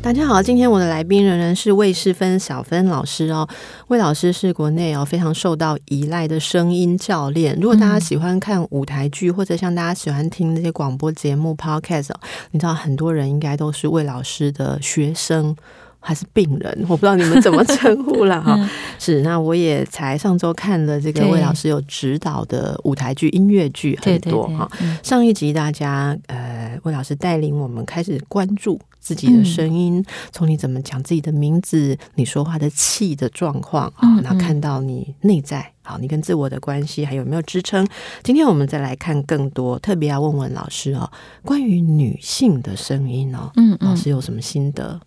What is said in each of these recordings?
大家好，今天我的来宾仍然是魏世芬小芬老师哦。魏老师是国内哦非常受到依赖的声音教练。如果大家喜欢看舞台剧，或者像大家喜欢听那些广播节目 Podcast，你知道很多人应该都是魏老师的学生。还是病人，我不知道你们怎么称呼了 哈。是，那我也才上周看了这个魏老师有指导的舞台剧、音乐剧很多哈。上一集大家呃，魏老师带领我们开始关注自己的声音，从你怎么讲自己的名字，你说话的气的状况啊，那看到你内在好，你跟自我的关系还有没有支撑？今天我们再来看更多，特别要问问老师哦，关于女性的声音哦，嗯，老师有什么心得？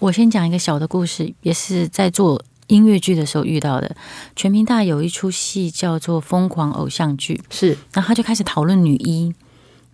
我先讲一个小的故事，也是在做音乐剧的时候遇到的。全民大有一出戏叫做《疯狂偶像剧》，是，然后他就开始讨论女一，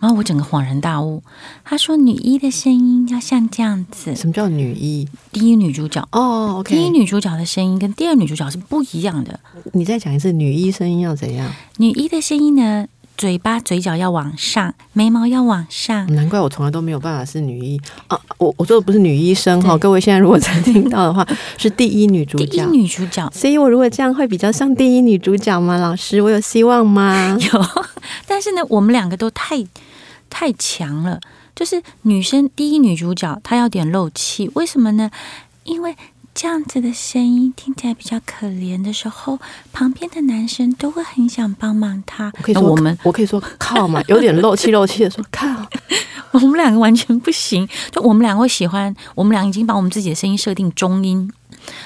然后我整个恍然大悟。他说女一的声音要像这样子。什么叫女一？第一女主角哦，OK。第一女主角的声音跟第二女主角是不一样的。你再讲一次，女一声音要怎样？女一的声音呢？嘴巴、嘴角要往上，眉毛要往上。难怪我从来都没有办法是女一啊！我我做的不是女医生哈，各位现在如果才听到的话，是第一女主角。第一女主角，所以我如果这样会比较像第一女主角吗？老师，我有希望吗？有，但是呢，我们两个都太太强了。就是女生第一女主角，她要点漏气，为什么呢？因为。这样子的声音听起来比较可怜的时候，旁边的男生都会很想帮忙她。我可以说我们，我可以说靠嘛，有点漏气漏气的说靠。我们两个完全不行，就我们两个会喜欢，我们俩已经把我们自己的声音设定中音，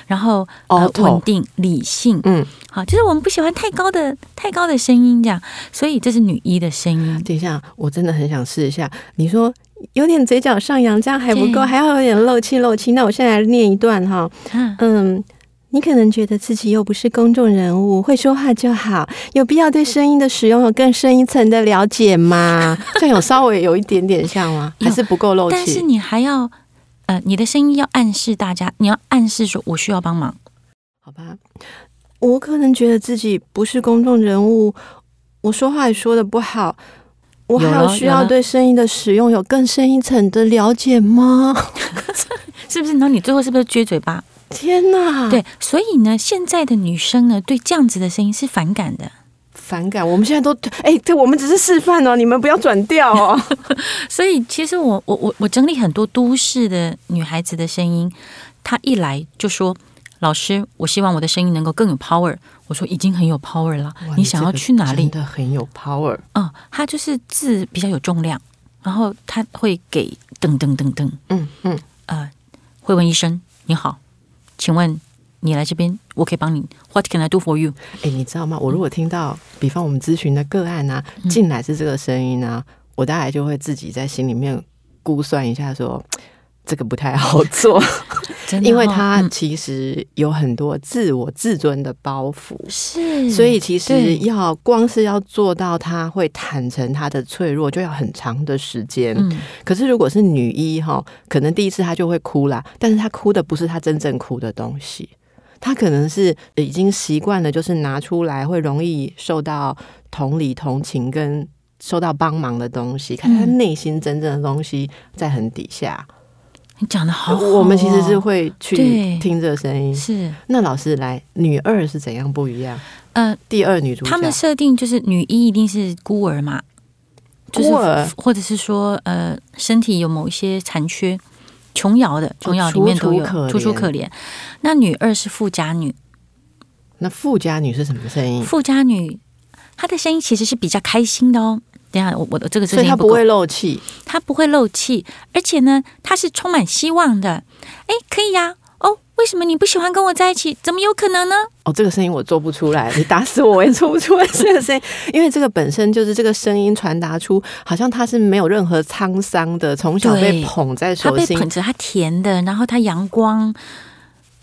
然后呃稳定理性，嗯，好，就是我们不喜欢太高的太高的声音这样，所以这是女一的声音。等一下，我真的很想试一下，你说。有点嘴角上扬，这样还不够，还要有点漏气漏气。那我现在来念一段哈，嗯，你可能觉得自己又不是公众人物，会说话就好，有必要对声音的使用有更深一层的了解吗？这样有稍微有一点点像吗？还是不够漏气？但是你还要，呃，你的声音要暗示大家，你要暗示说我需要帮忙，好吧？我可能觉得自己不是公众人物，我说话也说的不好。我还有需要对声音的使用有更深一层的了解吗？是不是？那你最后是不是撅嘴巴？天哪！对，所以呢，现在的女生呢，对这样子的声音是反感的。反感？我们现在都哎，对，我们只是示范哦，你们不要转调哦。所以，其实我我我我整理很多都市的女孩子的声音，她一来就说。老师，我希望我的声音能够更有 power。我说已经很有 power 了，你想要去哪里？真的很有 power。嗯，他就是字比较有重量，然后他会给噔噔噔噔。嗯嗯。呃，会问医生你好，请问你来这边，我可以帮你？What can I do for you？哎，你知道吗？我如果听到，比方我们咨询的个案啊，进来是这个声音啊，我大概就会自己在心里面估算一下说。这个不太好做，因为他其实有很多自我自尊的包袱，是，所以其实要光是要做到他会坦诚他的脆弱，就要很长的时间。可是如果是女一哈，可能第一次她就会哭啦，但是她哭的不是她真正哭的东西，他可能是已经习惯了，就是拿出来会容易受到同理、同情跟受到帮忙的东西，看他内心真正的东西在很底下。你讲的好，好、哦，我们其实是会去听这个声音。是，那老师来，女二是怎样不一样？呃，第二女主角，他们设定就是女一一定是孤儿嘛，孤儿，或者是说呃，身体有某一些残缺，琼瑶的琼瑶里面都有，楚楚可怜。那女二是富家女，那富家女是什么声音？富家女她的声音其实是比较开心的哦。等下，我我的这个声音，所以他不会漏气，她不会漏气，而且呢，她是充满希望的。哎，可以呀，哦，为什么你不喜欢跟我在一起？怎么有可能呢？哦，这个声音我做不出来，你打死我我也做不出来这个声音，因为这个本身就是这个声音传达出，好像他是没有任何沧桑的，从小被捧在手心，他被捧着，他甜的，然后他阳光。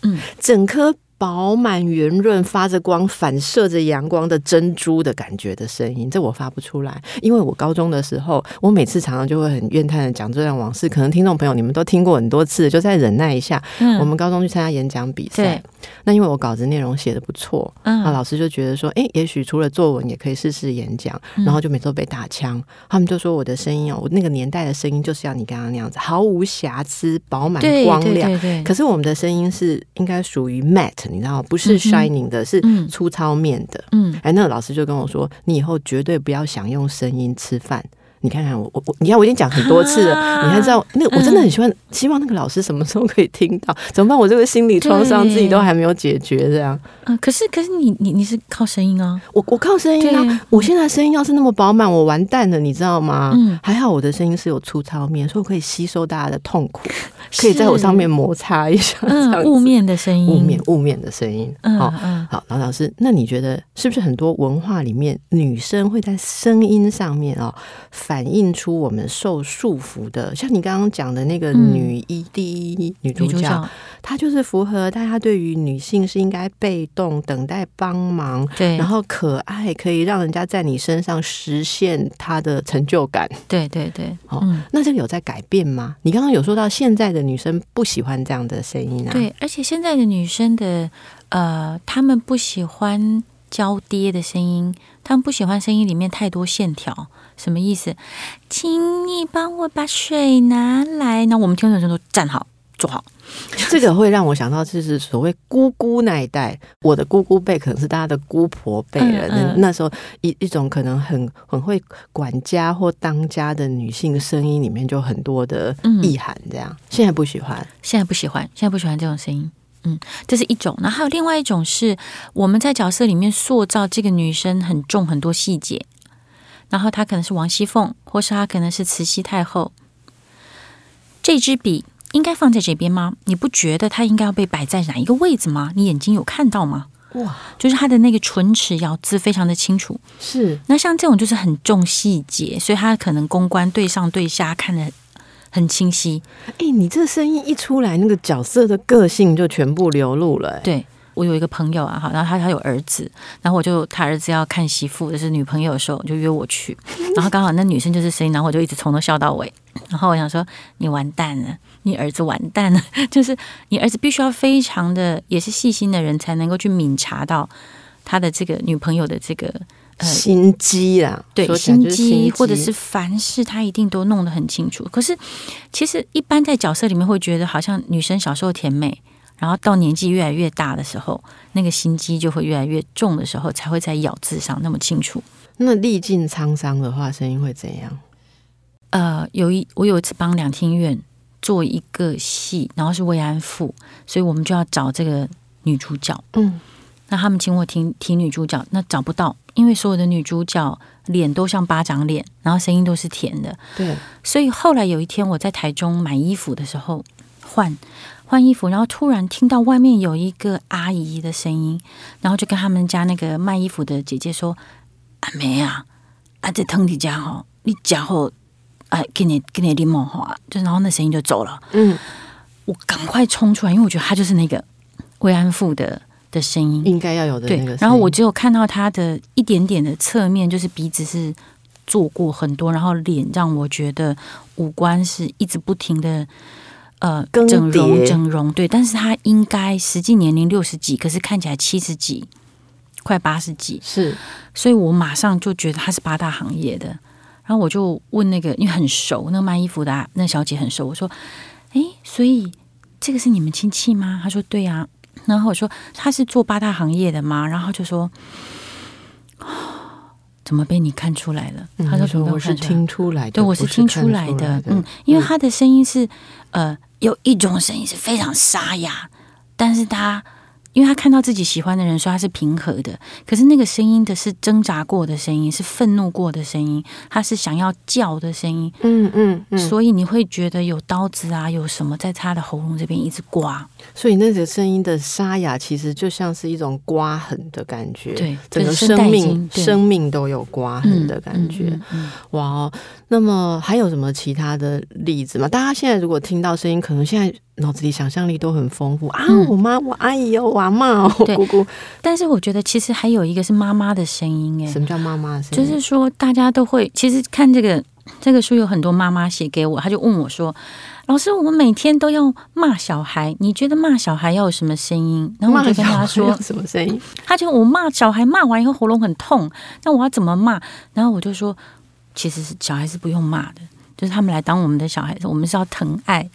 嗯，整颗。饱满圆润、发着光、反射着阳光的珍珠的感觉的声音，这我发不出来，因为我高中的时候，我每次常常就会很怨叹的讲这段往事。可能听众朋友你们都听过很多次，就再忍耐一下。嗯，我们高中去参加演讲比赛，那因为我稿子内容写的不错，嗯，老师就觉得说，哎，也许除了作文，也可以试试演讲。然后就每次都被打枪，他们就说我的声音哦，我那个年代的声音就是像你刚刚那样子，毫无瑕疵、饱满光亮。对对对。可是我们的声音是应该属于你知道不是 shining 的，是粗糙面的。嗯，哎，那个老师就跟我说，你以后绝对不要想用声音吃饭。你看看我我我，你看我已经讲很多次了，啊、你还知道那个我真的很喜欢，嗯、希望那个老师什么时候可以听到？怎么办？我这个心理创伤自己都还没有解决，这样。嗯，可是可是你你你是靠声音啊，我我靠声音啊，我现在声音要是那么饱满，我完蛋了，你知道吗？嗯，还好我的声音是有粗糙面，所以我可以吸收大家的痛苦，可以在我上面摩擦一下，嗯，雾面的声音，雾面雾面的声音。嗯好，好，老老师，那你觉得是不是很多文化里面女生会在声音上面哦？反映出我们受束缚的，像你刚刚讲的那个女一第一女主角，她就是符合大家对于女性是应该被动等待帮忙，对，然后可爱可以让人家在你身上实现她的成就感，对对对，哦，那这个有在改变吗？你刚刚有说到现在的女生不喜欢这样的声音啊，对，而且现在的女生的呃，她们不喜欢娇嗲的声音，他们不喜欢声音里面太多线条。什么意思？请你帮我把水拿来。那我们听众都站好，坐好。这个会让我想到，就是所谓姑姑那一代，我的姑姑辈可能是大家的姑婆辈了。嗯嗯、那时候一一种可能很很会管家或当家的女性声音里面就很多的意涵。这样，现在不喜欢，现在不喜欢，现在不喜欢这种声音。嗯，这是一种。然后还有另外一种是，我们在角色里面塑造这个女生很重很多细节。然后她可能是王熙凤，或是她可能是慈禧太后。这支笔应该放在这边吗？你不觉得它应该要被摆在哪一个位置吗？你眼睛有看到吗？哇，就是她的那个唇齿咬字非常的清楚。是，那像这种就是很重细节，所以他可能公关对上对下看得很清晰。哎，你这声音一出来，那个角色的个性就全部流露了。对。我有一个朋友啊，哈，然后他他有儿子，然后我就他儿子要看媳妇，就是女朋友的时候，就约我去，然后刚好那女生就是声音，然后我就一直从头笑到尾，然后我想说你完蛋了，你儿子完蛋了，就是你儿子必须要非常的也是细心的人才能够去敏察到他的这个女朋友的这个呃心机啊，对心机，或者是凡事他一定都弄得很清楚。可是其实一般在角色里面会觉得好像女生小时候甜美。然后到年纪越来越大的时候，那个心机就会越来越重的时候，才会在咬字上那么清楚。那历尽沧桑的话，声音会怎样？呃，有一我有一次帮两厅院做一个戏，然后是慰安妇，所以我们就要找这个女主角。嗯，那他们请我提提女主角，那找不到，因为所有的女主角脸都像巴掌脸，然后声音都是甜的。对，所以后来有一天我在台中买衣服的时候换。换衣服，然后突然听到外面有一个阿姨的声音，然后就跟他们家那个卖衣服的姐姐说：“阿梅啊，啊这汤底家吼，你家好，啊给你给你柠檬花，就然后那声音就走了。”嗯，我赶快冲出来，因为我觉得她就是那个慰安妇的的声音，应该要有的那个。然后我只有看到他的一点点的侧面，就是鼻子是做过很多，然后脸让我觉得五官是一直不停的。呃，整容整容对，但是他应该实际年龄六十几，可是看起来七十几，快八十几，是，所以我马上就觉得他是八大行业的，然后我就问那个，因为很熟，那个卖衣服的、啊、那小姐很熟，我说，哎，所以这个是你们亲戚吗？他说对呀、啊，然后我说他是做八大行业的吗？然后就说。怎么被你看出来了？嗯、他说：“什么？我是听出来的，对，我是听出来的。嗯，因为他的声音是，呃，有一种声音是非常沙哑，但是他。”因为他看到自己喜欢的人，说他是平和的，可是那个声音的是挣扎过的声音，是愤怒过的声音，他是想要叫的声音。嗯嗯嗯，所以你会觉得有刀子啊，有什么在他的喉咙这边一直刮。所以那个声音的沙哑，其实就像是一种刮痕的感觉。对，整个生命生命都有刮痕的感觉。嗯嗯嗯、哇哦，那么还有什么其他的例子吗？大家现在如果听到声音，可能现在。脑子里想象力都很丰富啊！我妈、我阿姨哦，我阿嬷哦，姑姑。但是我觉得其实还有一个是妈妈的声音哎，什么叫妈妈的声音？就是说大家都会，其实看这个这个书有很多妈妈写给我，她就问我说：“老师，我们每天都要骂小孩，你觉得骂小孩要有什么声音？”然后我就跟她说：“什么声音？”她就我骂小孩骂完以后喉咙很痛，那我要怎么骂？然后我就说：“其实是小孩是不用骂的，就是他们来当我们的小孩子，我们是要疼爱。”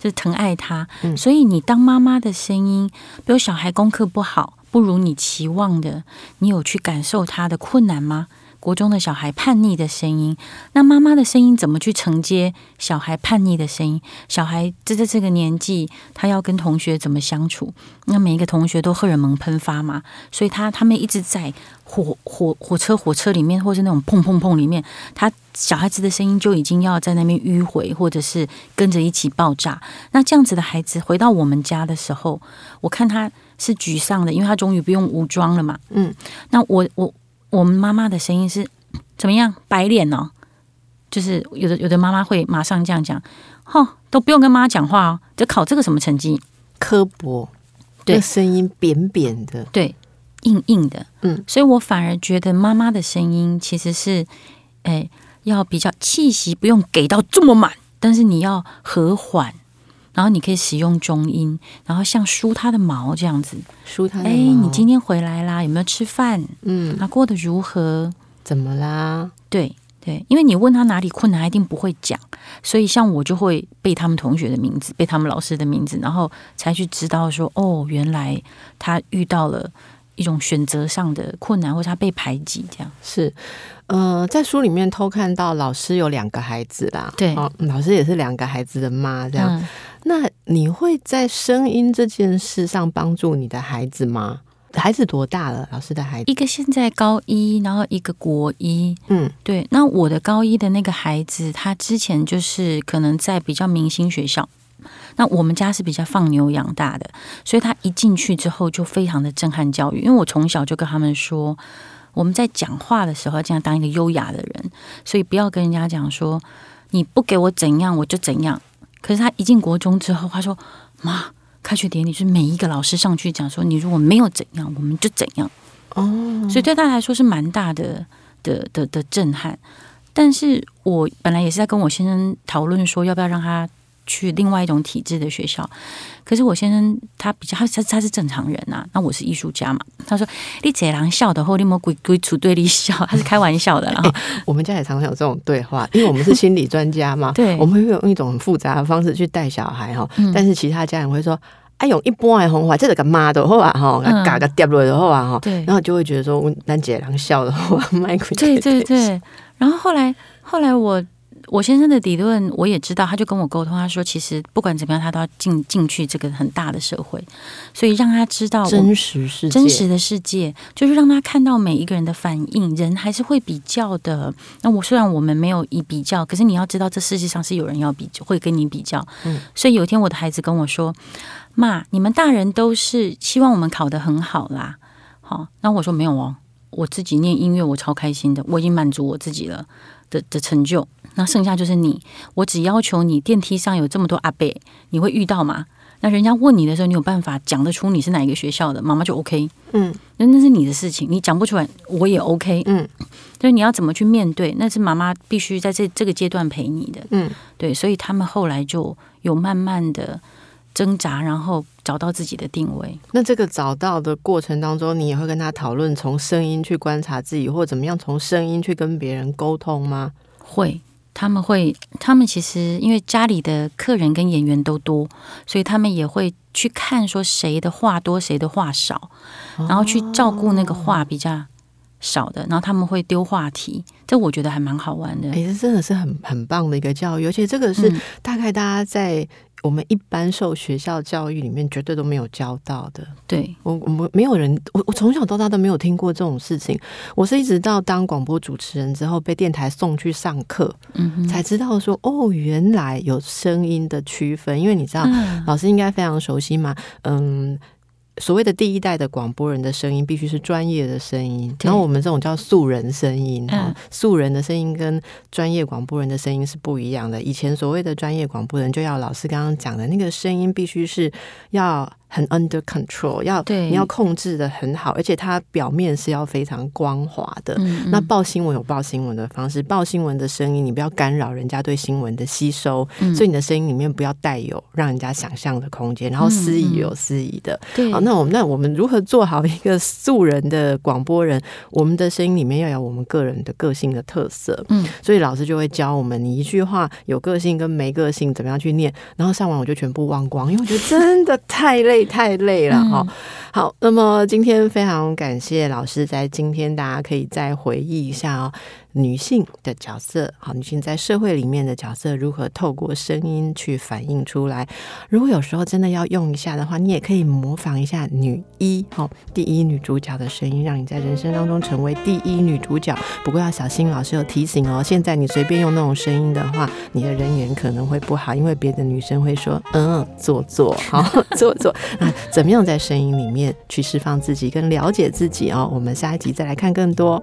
就是疼爱他，所以你当妈妈的声音，比如小孩功课不好，不如你期望的，你有去感受他的困难吗？国中的小孩叛逆的声音，那妈妈的声音怎么去承接小孩叛逆的声音？小孩这在这个年纪，他要跟同学怎么相处？那每一个同学都荷尔蒙喷发嘛，所以他他们一直在火火火车火车里面，或是那种砰砰砰里面，他小孩子的声音就已经要在那边迂回，或者是跟着一起爆炸。那这样子的孩子回到我们家的时候，我看他是沮丧的，因为他终于不用武装了嘛。嗯，那我我。我们妈妈的声音是怎么样？白脸哦，就是有的有的妈妈会马上这样讲，吼，都不用跟妈妈讲话哦，就考这个什么成绩？刻薄，对，声音扁扁的，对，硬硬的，嗯，所以我反而觉得妈妈的声音其实是，哎，要比较气息不用给到这么满，但是你要和缓。然后你可以使用中音，然后像梳他的毛这样子，梳他的毛。哎，你今天回来啦？有没有吃饭？嗯，他过得如何？怎么啦？对对，因为你问他哪里困难，他一定不会讲。所以像我就会背他们同学的名字，背他们老师的名字，然后才去知道说，哦，原来他遇到了一种选择上的困难，或者他被排挤这样。是。呃，在书里面偷看到老师有两个孩子啦，对，哦，老师也是两个孩子的妈，这样。嗯、那你会在声音这件事上帮助你的孩子吗？孩子多大了？老师的孩子，一个现在高一，然后一个国一。嗯，对。那我的高一的那个孩子，他之前就是可能在比较明星学校，那我们家是比较放牛养大的，所以他一进去之后就非常的震撼教育，因为我从小就跟他们说。我们在讲话的时候，这样当一个优雅的人，所以不要跟人家讲说你不给我怎样我就怎样。可是他一进国中之后，他说：“妈，开学典礼是每一个老师上去讲说，你如果没有怎样，我们就怎样。”哦，所以对他来说是蛮大的的的的震撼。但是我本来也是在跟我先生讨论说，要不要让他。去另外一种体制的学校，可是我先生他比较他他他是正常人呐、啊，那我是艺术家嘛。他说你姐郎笑的，后你莫鬼鬼出对你笑，他是开玩笑的。啦、欸、我们家也常常有这种对话，因为我们是心理专家嘛。对，我们会用一种很复杂的方式去带小孩哈。但是其他家人会说，哎、嗯，用一般的红话，这个干嘛的话哈，嘎个掉落的话哈。对，然后就会觉得说，我咱姐郎笑的话，麦克对对对。然后后来后来我。我先生的理论我也知道，他就跟我沟通，他说其实不管怎么样，他都要进进去这个很大的社会，所以让他知道真实世界，真实的世界就是让他看到每一个人的反应，人还是会比较的。那我虽然我们没有以比较，可是你要知道，这世界上是有人要比，会跟你比较。嗯，所以有一天我的孩子跟我说：“妈，你们大人都是希望我们考得很好啦。”好，那我说没有哦，我自己念音乐，我超开心的，我已经满足我自己了的的成就。那剩下就是你，我只要求你电梯上有这么多阿伯，你会遇到吗？那人家问你的时候，你有办法讲得出你是哪一个学校的，妈妈就 OK。嗯，那那是你的事情，你讲不出来，我也 OK。嗯，所以你要怎么去面对，那是妈妈必须在这这个阶段陪你的。嗯，对，所以他们后来就有慢慢的挣扎，然后找到自己的定位。那这个找到的过程当中，你也会跟他讨论从声音去观察自己，或怎么样从声音去跟别人沟通吗？会。他们会，他们其实因为家里的客人跟演员都多，所以他们也会去看说谁的话多，谁的话少，然后去照顾那个话比较少的，然后他们会丢话题，这我觉得还蛮好玩的。哎、欸，这真的是很很棒的一个教育，而且这个是大概大家在。我们一般受学校教育里面绝对都没有教到的。对，我我们没有人，我我从小到大都没有听过这种事情。我是一直到当广播主持人之后，被电台送去上课，嗯，才知道说哦，原来有声音的区分。因为你知道，嗯、老师应该非常熟悉嘛，嗯。所谓的第一代的广播人的声音必须是专业的声音，然后我们这种叫素人声音，嗯，素人的声音跟专业广播人的声音是不一样的。以前所谓的专业广播人，就要老师刚刚讲的那个声音必须是要。很 under control，要你要控制的很好，而且它表面是要非常光滑的。嗯嗯，那报新闻有报新闻的方式，报新闻的声音你不要干扰人家对新闻的吸收，嗯、所以你的声音里面不要带有让人家想象的空间，然后司仪有司仪的。好，那我们那我们如何做好一个素人的广播人？我们的声音里面要有我们个人的个性的特色。嗯，所以老师就会教我们，你一句话有个性跟没个性怎么样去念。然后上完我就全部忘光，因为我觉得真的太累。太累了哈，好，那么今天非常感谢老师，在今天大家可以再回忆一下哦。女性的角色，好，女性在社会里面的角色如何透过声音去反映出来？如果有时候真的要用一下的话，你也可以模仿一下女一，好，第一女主角的声音，让你在人生当中成为第一女主角。不过要小心，老师有提醒哦，现在你随便用那种声音的话，你的人缘可能会不好，因为别的女生会说，嗯，做作，好，做作。那怎么样在声音里面去释放自己，跟了解自己哦？我们下一集再来看更多。